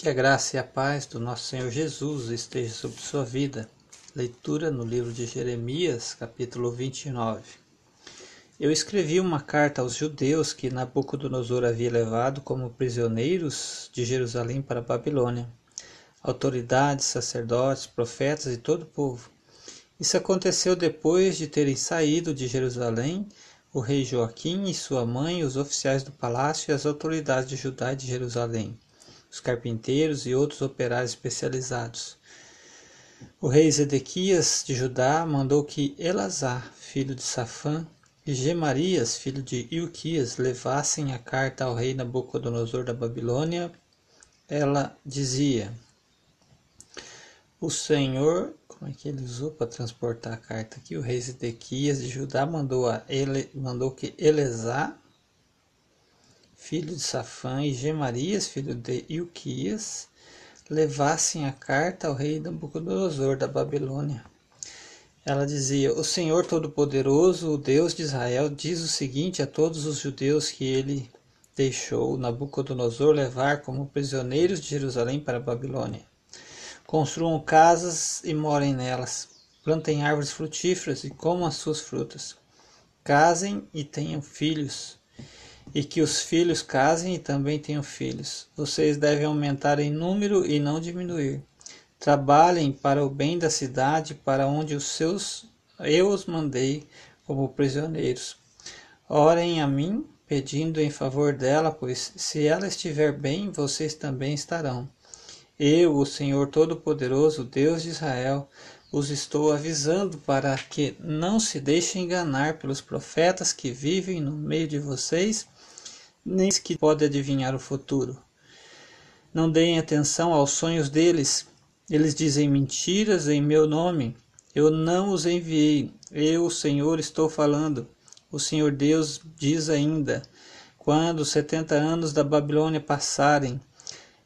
Que a graça e a paz do nosso Senhor Jesus esteja sobre sua vida. Leitura no livro de Jeremias, capítulo 29. Eu escrevi uma carta aos judeus que Nabucodonosor havia levado como prisioneiros de Jerusalém para a Babilônia. Autoridades, sacerdotes, profetas e todo o povo. Isso aconteceu depois de terem saído de Jerusalém o rei Joaquim e sua mãe, os oficiais do palácio e as autoridades de Judá e de Jerusalém os carpinteiros e outros operários especializados. O rei Zedequias de Judá mandou que Elazar, filho de Safã, e Gemarias, filho de Ilquias, levassem a carta ao rei Nabucodonosor da Babilônia. Ela dizia: O Senhor, como é que ele usou para transportar a carta aqui? O rei Zedequias de Judá mandou, a ele, mandou que Elazar, filho de Safã, e Gemarias, filho de Ilquias, levassem a carta ao rei Nabucodonosor da Babilônia. Ela dizia: O Senhor Todo-Poderoso, o Deus de Israel, diz o seguinte a todos os judeus que ele deixou Nabucodonosor levar como prisioneiros de Jerusalém para a Babilônia. Construam casas e morem nelas. Plantem árvores frutíferas e comam as suas frutas. Casem e tenham filhos e que os filhos casem e também tenham filhos. Vocês devem aumentar em número e não diminuir. Trabalhem para o bem da cidade, para onde os seus eu os mandei como prisioneiros. Orem a mim, pedindo em favor dela, pois se ela estiver bem, vocês também estarão. Eu, o Senhor Todo-Poderoso, Deus de Israel, os estou avisando para que não se deixem enganar pelos profetas que vivem no meio de vocês nem que pode adivinhar o futuro. Não deem atenção aos sonhos deles. Eles dizem mentiras em meu nome. Eu não os enviei. Eu, o Senhor, estou falando. O Senhor Deus diz ainda: quando os setenta anos da Babilônia passarem,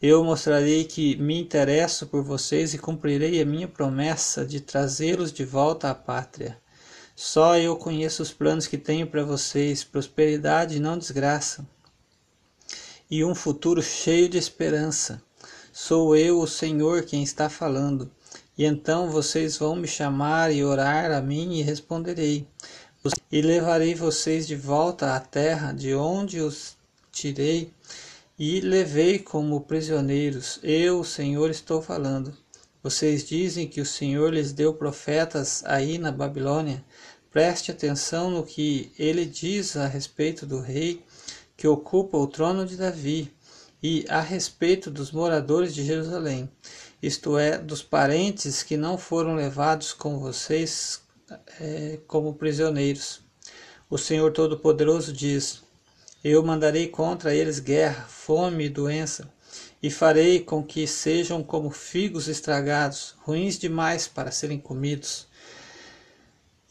eu mostrarei que me interesso por vocês e cumprirei a minha promessa de trazê-los de volta à pátria. Só eu conheço os planos que tenho para vocês, prosperidade e não desgraça, e um futuro cheio de esperança. Sou eu, o Senhor, quem está falando. E então vocês vão me chamar e orar a mim e responderei. E levarei vocês de volta à terra de onde os tirei e levei como prisioneiros. Eu, o Senhor, estou falando. Vocês dizem que o Senhor lhes deu profetas aí na Babilônia. Preste atenção no que ele diz a respeito do rei que ocupa o trono de Davi, e a respeito dos moradores de Jerusalém, isto é, dos parentes que não foram levados com vocês é, como prisioneiros. O Senhor Todo-Poderoso diz: Eu mandarei contra eles guerra, fome e doença, e farei com que sejam como figos estragados, ruins demais para serem comidos.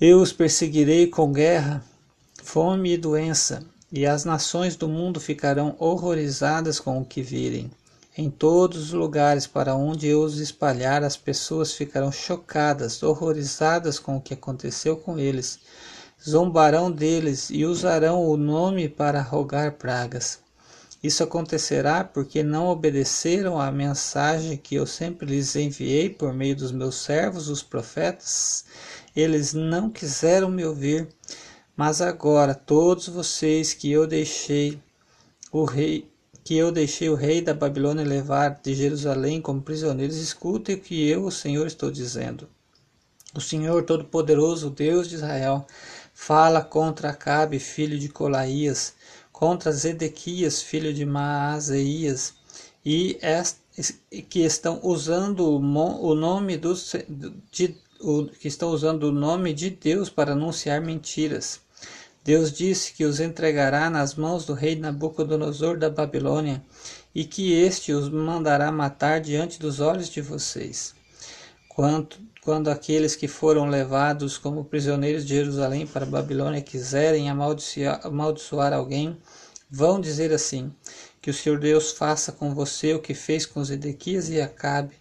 Eu os perseguirei com guerra, fome e doença, e as nações do mundo ficarão horrorizadas com o que virem. Em todos os lugares para onde eu os espalhar, as pessoas ficarão chocadas, horrorizadas com o que aconteceu com eles. Zombarão deles e usarão o nome para rogar pragas. Isso acontecerá porque não obedeceram à mensagem que eu sempre lhes enviei por meio dos meus servos, os profetas. Eles não quiseram me ouvir. Mas agora todos vocês que eu deixei o rei que eu deixei o rei da Babilônia levar de Jerusalém como prisioneiros, escutem o que eu, o Senhor, estou dizendo. O Senhor Todo-Poderoso, Deus de Israel, fala contra Acabe, filho de Colaías, contra Zedequias, filho de Maazeias, e que estão usando o nome do, de, o, que estão usando o nome de Deus para anunciar mentiras. Deus disse que os entregará nas mãos do rei Nabucodonosor da Babilônia e que este os mandará matar diante dos olhos de vocês. Quanto, quando aqueles que foram levados como prisioneiros de Jerusalém para Babilônia quiserem amaldiçoar alguém, vão dizer assim: Que o Senhor Deus faça com você o que fez com Zedequias e Acabe,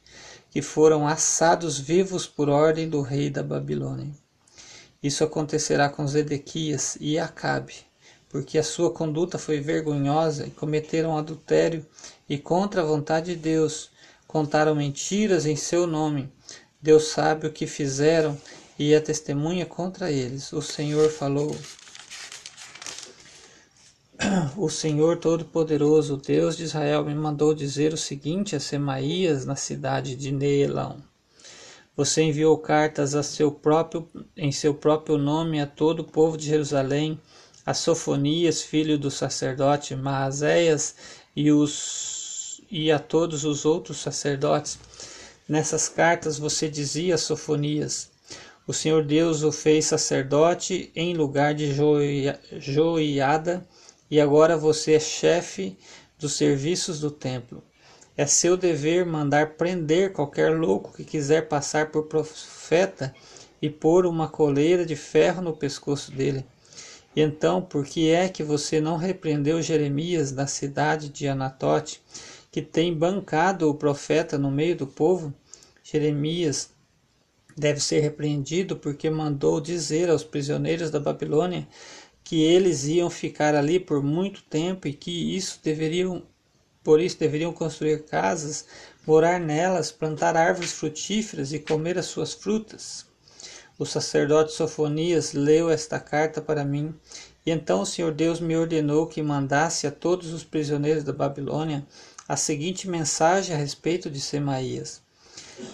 que foram assados vivos por ordem do rei da Babilônia. Isso acontecerá com Zedequias e Acabe, porque a sua conduta foi vergonhosa e cometeram adultério e contra a vontade de Deus, contaram mentiras em seu nome. Deus sabe o que fizeram e é testemunha contra eles. O Senhor falou. O Senhor Todo-Poderoso, Deus de Israel, me mandou dizer o seguinte a Semaías na cidade de Neelão. Você enviou cartas a seu próprio, em seu próprio nome a todo o povo de Jerusalém, a Sofonias, filho do sacerdote Maazéias, e, e a todos os outros sacerdotes. Nessas cartas você dizia a Sofonias: O Senhor Deus o fez sacerdote em lugar de Joiada, e agora você é chefe dos serviços do templo. É seu dever mandar prender qualquer louco que quiser passar por profeta e pôr uma coleira de ferro no pescoço dele. E então, por que é que você não repreendeu Jeremias na cidade de Anatote, que tem bancado o profeta no meio do povo? Jeremias deve ser repreendido porque mandou dizer aos prisioneiros da Babilônia que eles iam ficar ali por muito tempo e que isso deveriam por isso deveriam construir casas, morar nelas, plantar árvores frutíferas e comer as suas frutas. O sacerdote Sofonias leu esta carta para mim, e então o Senhor Deus me ordenou que mandasse a todos os prisioneiros da Babilônia a seguinte mensagem a respeito de Semaías.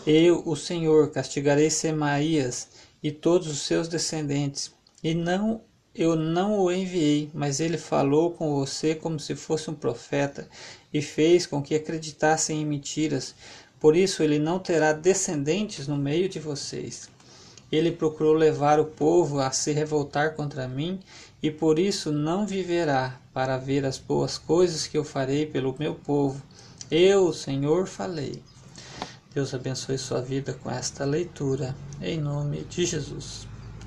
Eu, o Senhor, castigarei Semaías e todos os seus descendentes, e não eu não o enviei, mas ele falou com você como se fosse um profeta e fez com que acreditassem em mentiras. Por isso ele não terá descendentes no meio de vocês. Ele procurou levar o povo a se revoltar contra mim e por isso não viverá para ver as boas coisas que eu farei pelo meu povo. Eu, Senhor, falei. Deus abençoe sua vida com esta leitura, em nome de Jesus.